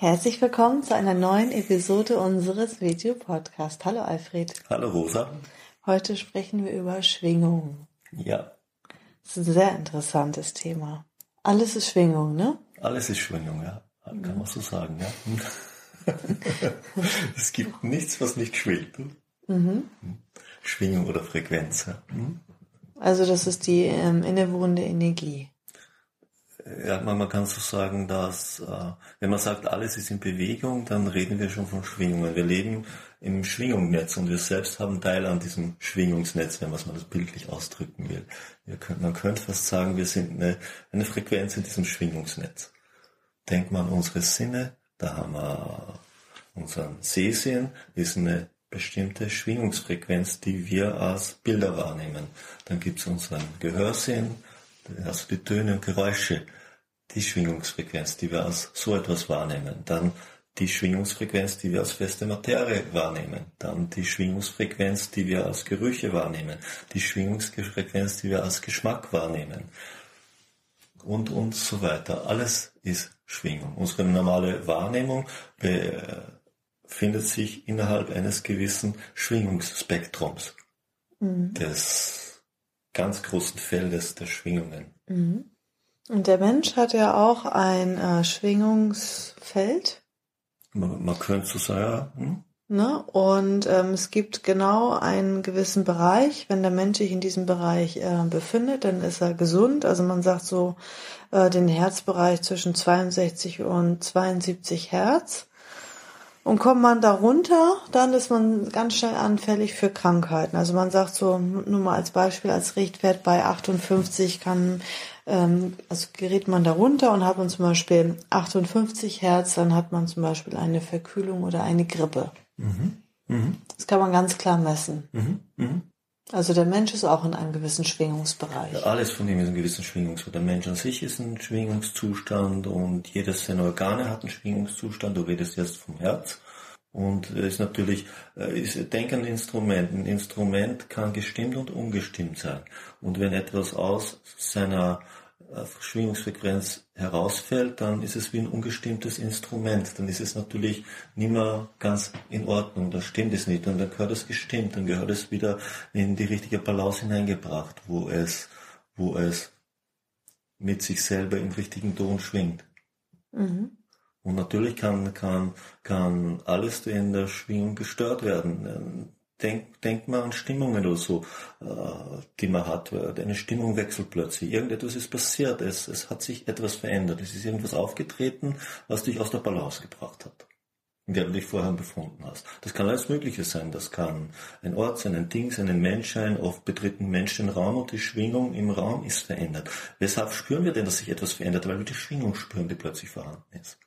Herzlich willkommen zu einer neuen Episode unseres Video-Podcasts. Hallo Alfred. Hallo Rosa. Heute sprechen wir über Schwingung. Ja. Das ist ein sehr interessantes Thema. Alles ist Schwingung, ne? Alles ist Schwingung, ja. Kann man so sagen, ja. es gibt nichts, was nicht schwingt. Mhm. Schwingung oder Frequenz. Ja. Mhm. Also das ist die ähm, innewohnende Energie ja, man, man kann so sagen, dass äh, wenn man sagt, alles ist in Bewegung, dann reden wir schon von Schwingungen. Wir leben im Schwingungsnetz und wir selbst haben Teil an diesem Schwingungsnetz, wenn man das bildlich ausdrücken will. Können, man könnte fast sagen, wir sind eine, eine Frequenz in diesem Schwingungsnetz. Denkt man an unsere Sinne, da haben wir unseren Sehsinn, ist eine bestimmte Schwingungsfrequenz, die wir als Bilder wahrnehmen. Dann gibt es unseren Gehörsinn, also die Töne und Geräusche, die Schwingungsfrequenz, die wir als so etwas wahrnehmen. Dann die Schwingungsfrequenz, die wir als feste Materie wahrnehmen. Dann die Schwingungsfrequenz, die wir als Gerüche wahrnehmen. Die Schwingungsfrequenz, die wir als Geschmack wahrnehmen. Und, und so weiter. Alles ist Schwingung. Unsere normale Wahrnehmung befindet sich innerhalb eines gewissen Schwingungsspektrums. Mhm. Des ganz großen Feldes der Schwingungen. Mhm. Und der Mensch hat ja auch ein äh, Schwingungsfeld. Man, man, könnte so sagen. Hm? Ne? Und ähm, es gibt genau einen gewissen Bereich. Wenn der Mensch sich in diesem Bereich äh, befindet, dann ist er gesund. Also man sagt so äh, den Herzbereich zwischen 62 und 72 Hertz. Und kommt man darunter, dann ist man ganz schnell anfällig für Krankheiten. Also man sagt so, nur mal als Beispiel, als Richtwert bei 58 kann, ähm, also gerät man darunter und hat man zum Beispiel 58 Hertz, dann hat man zum Beispiel eine Verkühlung oder eine Grippe. Mhm. Mhm. Das kann man ganz klar messen. Mhm. Also der Mensch ist auch in einem gewissen Schwingungsbereich. Alles von ihm ist ein gewissen Schwingungsbereich. Der Mensch an sich ist ein Schwingungszustand und jedes seiner Organe hat einen Schwingungszustand. Du redest jetzt vom Herz. Und ist natürlich, äh, ist, denk an Instrument. Ein Instrument kann gestimmt und ungestimmt sein. Und wenn etwas aus seiner Schwingungsfrequenz herausfällt, dann ist es wie ein ungestimmtes Instrument. Dann ist es natürlich nicht mehr ganz in Ordnung. Da stimmt es nicht. Und dann gehört es gestimmt. Dann gehört es wieder in die richtige Balance hineingebracht, wo es, wo es mit sich selber im richtigen Ton schwingt. Mhm. Und natürlich kann, kann, kann alles in der Schwingung gestört werden denk, denk mal an Stimmungen oder so, äh, die man hat. Eine Stimmung wechselt plötzlich. Irgendetwas ist passiert. Es, es hat sich etwas verändert. Es ist irgendwas aufgetreten, was dich aus der Balance gebracht hat, in der du dich vorher befunden hast. Das kann alles Mögliche sein. Das kann ein Ort sein, ein Ding sein, ein Mensch sein. Oft betreten Menschen den Raum und die Schwingung im Raum ist verändert. Weshalb spüren wir denn, dass sich etwas verändert? Weil wir die Schwingung spüren, die plötzlich vorhanden ist.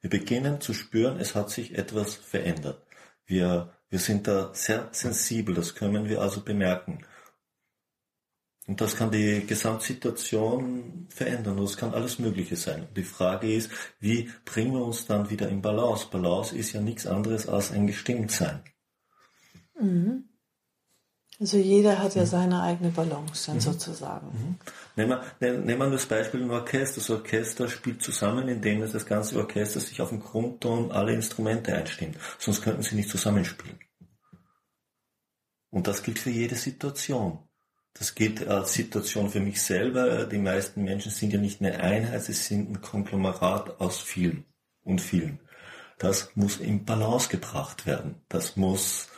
Wir beginnen zu spüren, es hat sich etwas verändert. Wir wir sind da sehr sensibel, das können wir also bemerken. Und das kann die Gesamtsituation verändern. Das kann alles Mögliche sein. Die Frage ist, wie bringen wir uns dann wieder in Balance? Balance ist ja nichts anderes als ein Gestimmtsein. Mhm. Also jeder hat ja mhm. seine eigene Balance dann mhm. sozusagen. Mhm. Nehmen, wir, nehmen wir das Beispiel ein Orchester. Das Orchester spielt zusammen, indem das ganze Orchester sich auf den Grundton alle Instrumente einstimmt. Sonst könnten sie nicht zusammenspielen. Und das gilt für jede Situation. Das gilt als Situation für mich selber. Die meisten Menschen sind ja nicht eine Einheit, sie sind ein Konglomerat aus vielen und vielen. Das muss in Balance gebracht werden. Das muss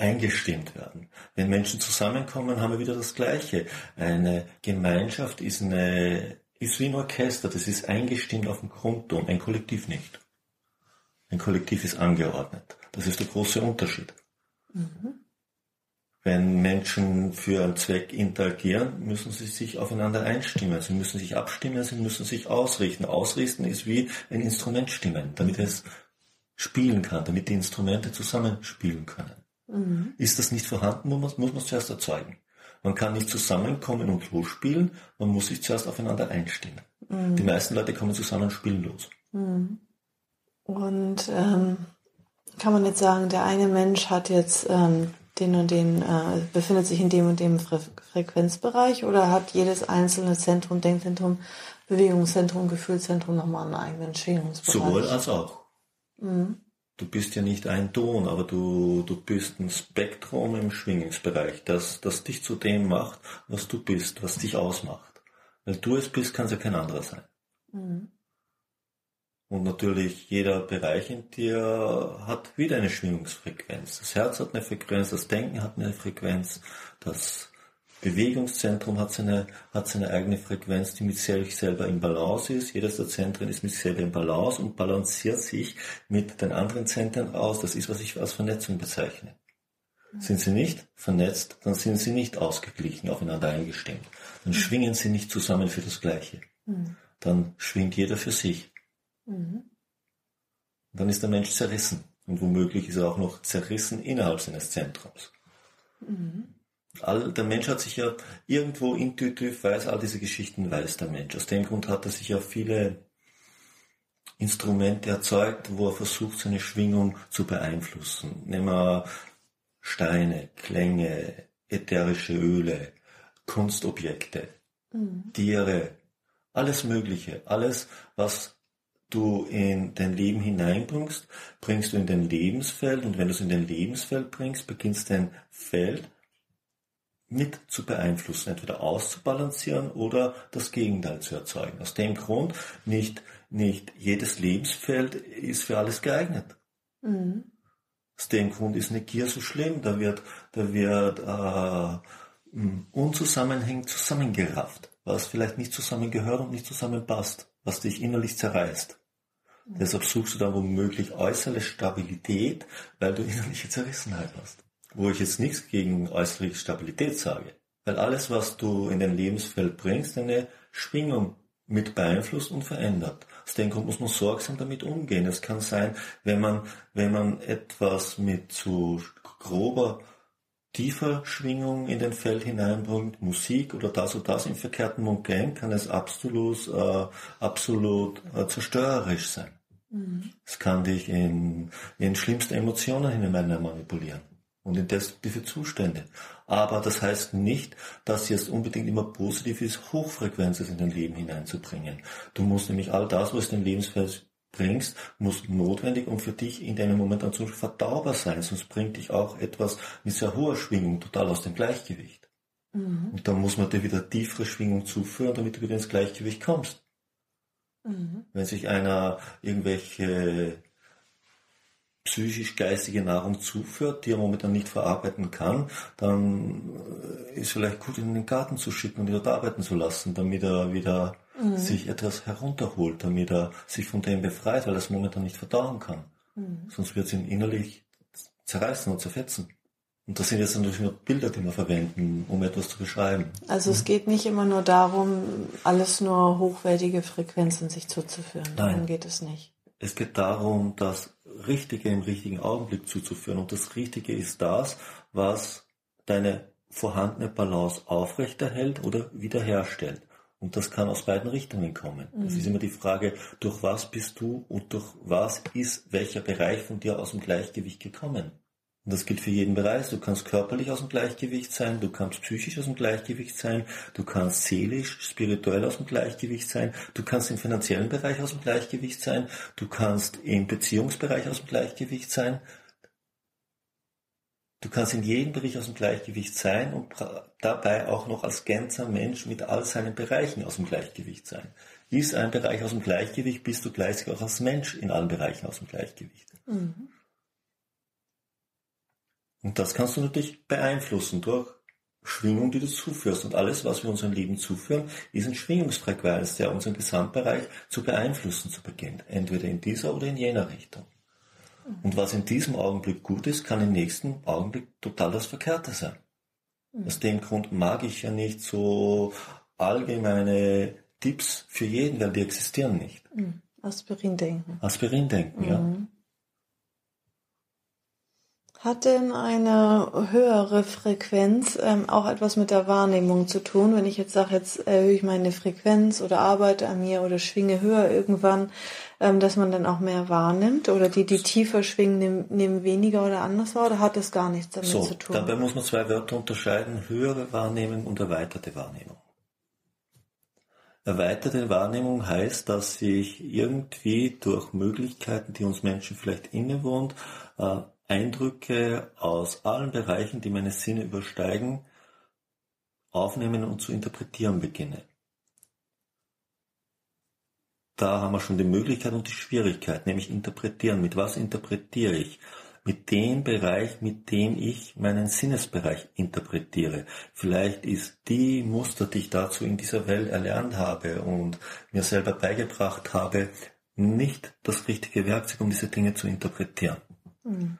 eingestimmt werden. Wenn Menschen zusammenkommen, haben wir wieder das Gleiche. Eine Gemeinschaft ist, eine, ist wie ein Orchester, das ist eingestimmt auf dem Grundton, ein Kollektiv nicht. Ein Kollektiv ist angeordnet. Das ist der große Unterschied. Mhm. Wenn Menschen für einen Zweck interagieren, müssen sie sich aufeinander einstimmen. Sie müssen sich abstimmen, sie müssen sich ausrichten. Ausrichten ist wie ein Instrument stimmen, damit es spielen kann, damit die Instrumente zusammenspielen können. Mhm. Ist das nicht vorhanden, muss man, muss man zuerst erzeugen. Man kann nicht zusammenkommen und losspielen, man muss sich zuerst aufeinander einstimmen. Mhm. Die meisten Leute kommen zusammen und spielen los. Mhm. Und ähm, kann man jetzt sagen, der eine Mensch hat jetzt ähm, den und den, äh, befindet sich in dem und dem Fre Frequenzbereich oder hat jedes einzelne Zentrum, Denkzentrum, Bewegungszentrum, Gefühlszentrum nochmal einen eigenen Schwingungsbereich? Sowohl als auch. Mhm. Du bist ja nicht ein Ton, aber du, du bist ein Spektrum im Schwingungsbereich, das, das dich zu dem macht, was du bist, was dich ausmacht. Weil du es bist, kann es ja kein anderer sein. Mhm. Und natürlich jeder Bereich in dir hat wieder eine Schwingungsfrequenz. Das Herz hat eine Frequenz, das Denken hat eine Frequenz, das Bewegungszentrum hat seine, hat seine eigene Frequenz, die mit sich selber im Balance ist. Jedes der Zentren ist mit sich selber im Balance und balanciert sich mit den anderen Zentren aus. Das ist, was ich als Vernetzung bezeichne. Sind sie nicht vernetzt, dann sind sie nicht ausgeglichen, aufeinander eingestimmt. Dann schwingen sie nicht zusammen für das Gleiche. Mhm. Dann schwingt jeder für sich. Mhm. Dann ist der Mensch zerrissen. Und womöglich ist er auch noch zerrissen innerhalb seines Zentrums. Mhm. All, der Mensch hat sich ja irgendwo intuitiv weiß, all diese Geschichten weiß der Mensch. Aus dem Grund hat er sich ja viele Instrumente erzeugt, wo er versucht, seine Schwingung zu beeinflussen. Nehmen wir Steine, Klänge, ätherische Öle, Kunstobjekte, mhm. Tiere, alles Mögliche, alles, was du in dein Leben hineinbringst, bringst du in dein Lebensfeld und wenn du es in dein Lebensfeld bringst, beginnst dein Feld mit zu beeinflussen, entweder auszubalancieren oder das Gegenteil zu erzeugen. Aus dem Grund nicht, nicht jedes Lebensfeld ist für alles geeignet. Mhm. Aus dem Grund ist eine Gier so schlimm, da wird, da wird äh, unzusammenhängend zusammengerafft, was vielleicht nicht zusammengehört und nicht zusammenpasst, was dich innerlich zerreißt. Deshalb suchst du da womöglich äußere Stabilität, weil du innerliche Zerrissenheit hast. Wo ich jetzt nichts gegen äußere Stabilität sage. Weil alles, was du in dein Lebensfeld bringst, eine Schwingung mit beeinflusst und verändert. Aus dem Grund muss man sorgsam damit umgehen. Es kann sein, wenn man, wenn man etwas mit zu grober tiefer Schwingung in den Feld hineinbringt, Musik oder das oder das im verkehrten Moment, kann es absolut, äh, absolut äh, zerstörerisch sein. Mhm. Es kann dich in, in schlimmste Emotionen hinein manipulieren und in destruktive Zustände. Aber das heißt nicht, dass jetzt unbedingt immer positiv ist, Hochfrequenzen in dein Leben hineinzubringen. Du musst nämlich all das, was dein Lebensfeld bringst, muss notwendig und für dich in deinem Moment dann zum Beispiel verdaubar sein, sonst bringt dich auch etwas mit sehr hoher Schwingung total aus dem Gleichgewicht. Mhm. Und dann muss man dir wieder tiefere Schwingung zuführen, damit du wieder ins Gleichgewicht kommst. Mhm. Wenn sich einer irgendwelche psychisch-geistige Nahrung zuführt, die er momentan nicht verarbeiten kann, dann ist vielleicht gut, ihn in den Garten zu schicken und ihn dort arbeiten zu lassen, damit er wieder mhm. sich etwas herunterholt, damit er sich von dem befreit, weil er es momentan nicht verdauen kann. Mhm. Sonst wird es ihn innerlich zerreißen und zerfetzen. Und das sind jetzt natürlich nur Bilder, die wir verwenden, um etwas zu beschreiben. Also es geht nicht immer nur darum, alles nur hochwertige Frequenzen sich zuzuführen. Nein. Darum geht es nicht. Es geht darum, das Richtige im richtigen Augenblick zuzuführen. Und das Richtige ist das, was deine vorhandene Balance aufrechterhält oder wiederherstellt. Und das kann aus beiden Richtungen kommen. Mhm. Es ist immer die Frage, durch was bist du und durch was ist welcher Bereich von dir aus dem Gleichgewicht gekommen. Das gilt für jeden Bereich. Du kannst körperlich aus dem Gleichgewicht sein, du kannst psychisch aus dem Gleichgewicht sein, du kannst seelisch, spirituell aus dem Gleichgewicht sein, du kannst im finanziellen Bereich aus dem Gleichgewicht sein, du kannst im Beziehungsbereich aus dem Gleichgewicht sein, Du kannst in jedem Bereich aus dem Gleichgewicht sein und dabei auch noch als ganzer Mensch mit all seinen Bereichen aus dem Gleichgewicht sein. Ist ein Bereich aus dem Gleichgewicht, bist du gleichzeitig auch als Mensch in allen Bereichen aus dem Gleichgewicht. Mhm. Und das kannst du natürlich beeinflussen durch Schwingung, die du zuführst. Und alles, was wir unserem Leben zuführen, ist ein Schwingungsfrequenz, der unseren Gesamtbereich zu beeinflussen zu beginnt. Entweder in dieser oder in jener Richtung. Und was in diesem Augenblick gut ist, kann im nächsten Augenblick total das Verkehrte sein. Mhm. Aus dem Grund mag ich ja nicht so allgemeine Tipps für jeden, weil die existieren nicht. Mhm. Aspirin denken. Aspirin denken, mhm. ja. Hat denn eine höhere Frequenz ähm, auch etwas mit der Wahrnehmung zu tun? Wenn ich jetzt sage, jetzt erhöhe ich meine Frequenz oder arbeite an mir oder schwinge höher irgendwann, ähm, dass man dann auch mehr wahrnimmt? Oder die, die tiefer schwingen, nehmen, nehmen weniger oder anders wahr? Oder hat das gar nichts damit so, zu tun? Dabei muss man zwei Wörter unterscheiden, höhere Wahrnehmung und erweiterte Wahrnehmung. Erweiterte Wahrnehmung heißt, dass ich irgendwie durch Möglichkeiten, die uns Menschen vielleicht innewohnt, äh, Eindrücke aus allen Bereichen, die meine Sinne übersteigen, aufnehmen und zu interpretieren beginne. Da haben wir schon die Möglichkeit und die Schwierigkeit, nämlich interpretieren. Mit was interpretiere ich? Mit dem Bereich, mit dem ich meinen Sinnesbereich interpretiere. Vielleicht ist die Muster, die ich dazu in dieser Welt erlernt habe und mir selber beigebracht habe, nicht das richtige Werkzeug, um diese Dinge zu interpretieren. Mhm.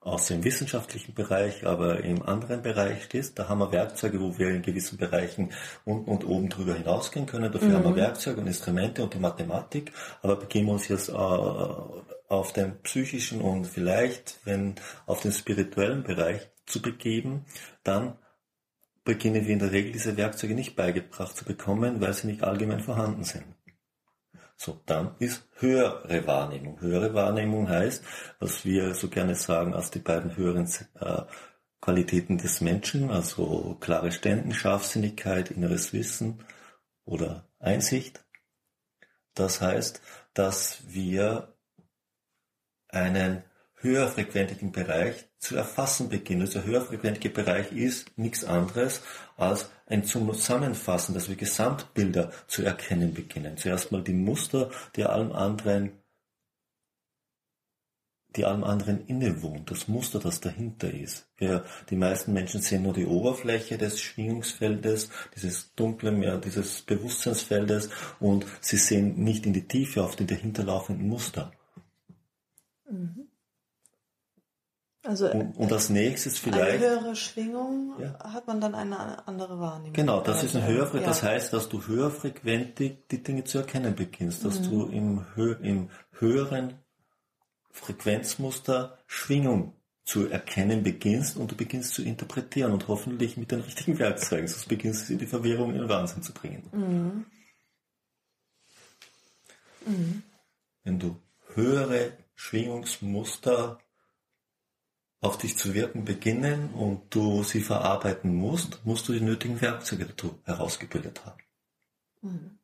Außer im wissenschaftlichen Bereich, aber im anderen Bereich stehst, da haben wir Werkzeuge, wo wir in gewissen Bereichen unten und oben drüber hinausgehen können. Dafür mhm. haben wir mhm. Werkzeuge und Instrumente und die Mathematik. Aber begeben wir uns jetzt äh, auf den psychischen und vielleicht, wenn auf den spirituellen Bereich zu begeben, dann beginnen wir in der Regel diese Werkzeuge nicht beigebracht zu bekommen, weil sie nicht allgemein vorhanden sind. So, dann ist höhere Wahrnehmung. Höhere Wahrnehmung heißt, was wir so gerne sagen als die beiden höheren äh, Qualitäten des Menschen, also klare Ständen, Scharfsinnigkeit, inneres Wissen oder Einsicht. Das heißt, dass wir einen höherfrequentigen Bereich zu erfassen beginnen. Also der höherfrequentige Bereich ist nichts anderes als ein Zusammenfassen, dass wir Gesamtbilder zu erkennen beginnen. Zuerst mal die Muster, die allem anderen, die allem anderen innewohnt, das Muster, das dahinter ist. Wir, die meisten Menschen sehen nur die Oberfläche des Schwingungsfeldes, dieses dunkle Meer, dieses Bewusstseinsfeldes und sie sehen nicht in die Tiefe auf die dahinterlaufenden Muster. Mhm. Also und, und als nächstes vielleicht. Eine höhere Schwingung ja. hat man dann eine andere Wahrnehmung. Genau, das ist ein höherer, ja. das heißt, dass du höherfrequentig die Dinge zu erkennen beginnst, dass mhm. du im, im höheren Frequenzmuster Schwingung zu erkennen beginnst und du beginnst zu interpretieren und hoffentlich mit den richtigen Werkzeugen, sonst beginnst du die Verwirrung in den Wahnsinn zu bringen. Mhm. Mhm. Wenn du höhere Schwingungsmuster auf dich zu wirken beginnen und du sie verarbeiten musst, musst du die nötigen Werkzeuge dazu herausgebildet haben. Mhm.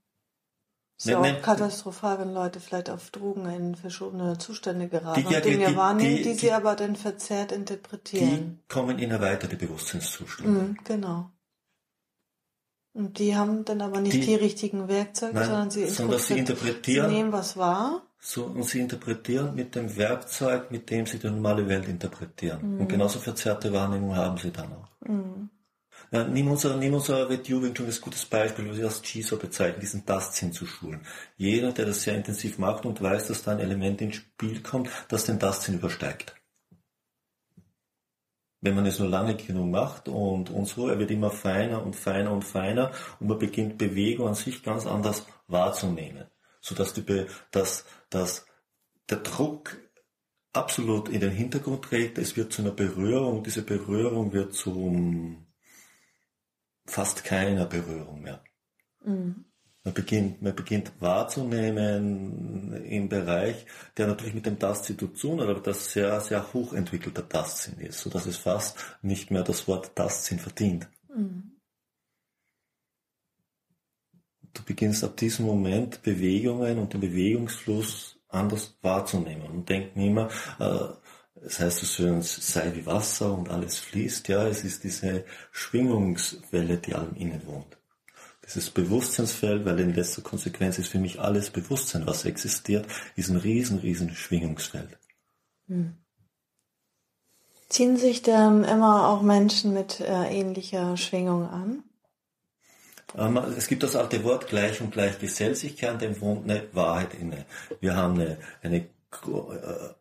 Ist ja auch katastrophal, wenn Leute vielleicht auf Drogen in verschobene Zustände geraten die, und Dinge die, wahrnehmen, die, die, sie aber dann verzerrt interpretieren. Die kommen in erweiterte Bewusstseinszustände. Mhm, genau. Und die haben dann aber nicht die, die richtigen Werkzeuge, nein, sondern sie, sondern sie interpretieren. Sie nehmen was wahr so, und sie interpretieren mit dem Werkzeug, mit dem sie die normale Welt interpretieren. Mhm. Und genauso verzerrte Wahrnehmung haben sie dann auch. Mhm. Ja, nimm unser, nimm unser Wing Chun als gutes Beispiel, was wir als Jiso bezeichnen, diesen Tastsinn zu schulen. Jeder, der das sehr intensiv macht und weiß, dass da ein Element ins Spiel kommt, das den Tastsinn übersteigt. Wenn man es nur lange genug macht und, und so, er wird immer feiner und feiner und feiner und man beginnt Bewegung an sich ganz anders wahrzunehmen so dass, die, dass, dass der Druck absolut in den Hintergrund tritt. Es wird zu einer Berührung. Diese Berührung wird zu fast keiner Berührung mehr. Mhm. Man beginnt, man beginnt wahrzunehmen im Bereich, der natürlich mit dem Tastsinn zu tun hat, aber das sehr, sehr hochentwickelter Tastsinn ist, so dass es fast nicht mehr das Wort Tastsinn verdient. Mhm du beginnst ab diesem Moment Bewegungen und den Bewegungsfluss anders wahrzunehmen und denken immer, äh, das heißt so schön, sei wie Wasser und alles fließt, ja, es ist diese Schwingungswelle, die allem innewohnt. Dieses Bewusstseinsfeld, weil in letzter Konsequenz ist für mich alles Bewusstsein, was existiert, ist ein riesen, riesen Schwingungsfeld. Hm. Ziehen sich dann immer auch Menschen mit äh, ähnlicher Schwingung an? Ähm, es gibt das alte Wort gleich und gleich gesellt sich, Kern, dem wohnt eine Wahrheit inne. Wir haben eine, eine, äh,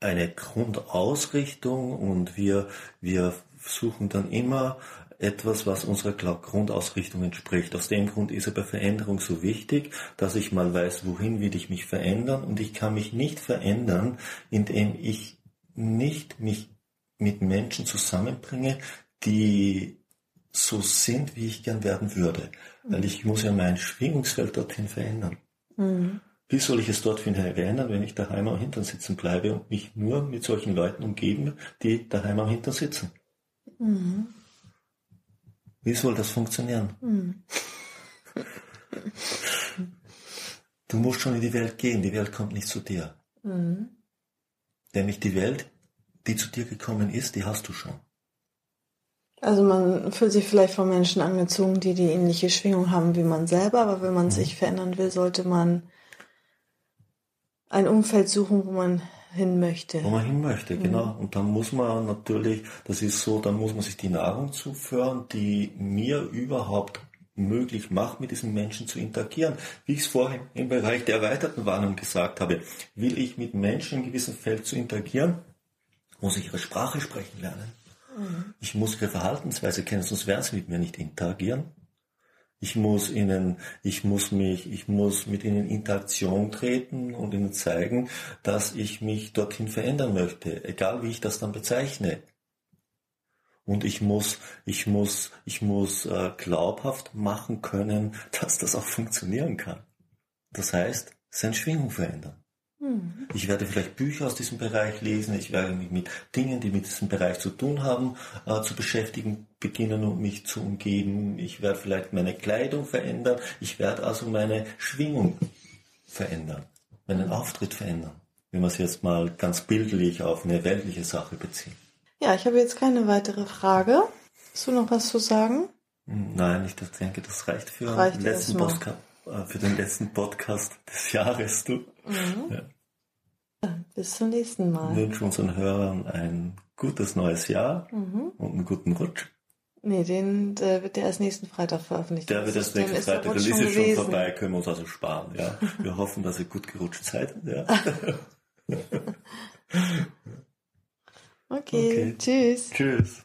eine Grundausrichtung und wir, wir suchen dann immer etwas, was unserer Grundausrichtung entspricht. Aus dem Grund ist er bei Veränderung so wichtig, dass ich mal weiß, wohin will ich mich verändern und ich kann mich nicht verändern, indem ich nicht mich mit Menschen zusammenbringe, die so sind, wie ich gern werden würde. Weil ich muss ja mein Schwingungsfeld dorthin verändern. Mhm. Wie soll ich es dort verändern, wenn ich daheim am Hintern sitzen bleibe und mich nur mit solchen Leuten umgeben, die daheim am Hintern sitzen? Mhm. Wie soll das funktionieren? Mhm. Du musst schon in die Welt gehen, die Welt kommt nicht zu dir. Mhm. Nämlich die Welt, die zu dir gekommen ist, die hast du schon. Also man fühlt sich vielleicht von Menschen angezogen, die die ähnliche Schwingung haben wie man selber, aber wenn man mhm. sich verändern will, sollte man ein Umfeld suchen, wo man hin möchte. Wo man hin möchte, mhm. genau. Und dann muss man natürlich, das ist so, dann muss man sich die Nahrung zuführen, die mir überhaupt möglich macht, mit diesen Menschen zu interagieren. Wie ich es vorhin im Bereich der erweiterten Warnung gesagt habe, will ich mit Menschen in gewissem Feld zu interagieren, muss ich ihre Sprache sprechen lernen. Ich muss ihre Verhaltensweise kennen, sonst werden sie mit mir nicht interagieren. Ich muss ihnen, ich muss mich, ich muss mit ihnen in Interaktion treten und ihnen zeigen, dass ich mich dorthin verändern möchte, egal wie ich das dann bezeichne. Und ich muss, ich muss, ich muss äh, glaubhaft machen können, dass das auch funktionieren kann. Das heißt, seine Schwingung verändern. Mhm. Ich werde vielleicht Bücher aus diesem Bereich lesen, ich werde mich mit Dingen, die mit diesem Bereich zu tun haben, äh, zu beschäftigen beginnen und mich zu umgeben. Ich werde vielleicht meine Kleidung verändern, ich werde also meine Schwingung verändern, meinen Auftritt verändern, wenn wir es jetzt mal ganz bildlich auf eine weltliche Sache beziehen. Ja, ich habe jetzt keine weitere Frage. Hast du noch was zu sagen? Nein, ich denke, das reicht für reicht den letzten äh, für den letzten Podcast des Jahres, du. Mhm. Ja. Bis zum nächsten Mal. Wir wünschen unseren Hörern ein gutes neues Jahr mhm. und einen guten Rutsch. Nee, den der wird der erst nächsten Freitag veröffentlicht. Der wird erst nächsten Freitag. Der ist schon, schon vorbei, können wir uns also sparen. Ja, wir hoffen, dass ihr gut gerutscht seid. Ja. okay, okay, tschüss. Tschüss.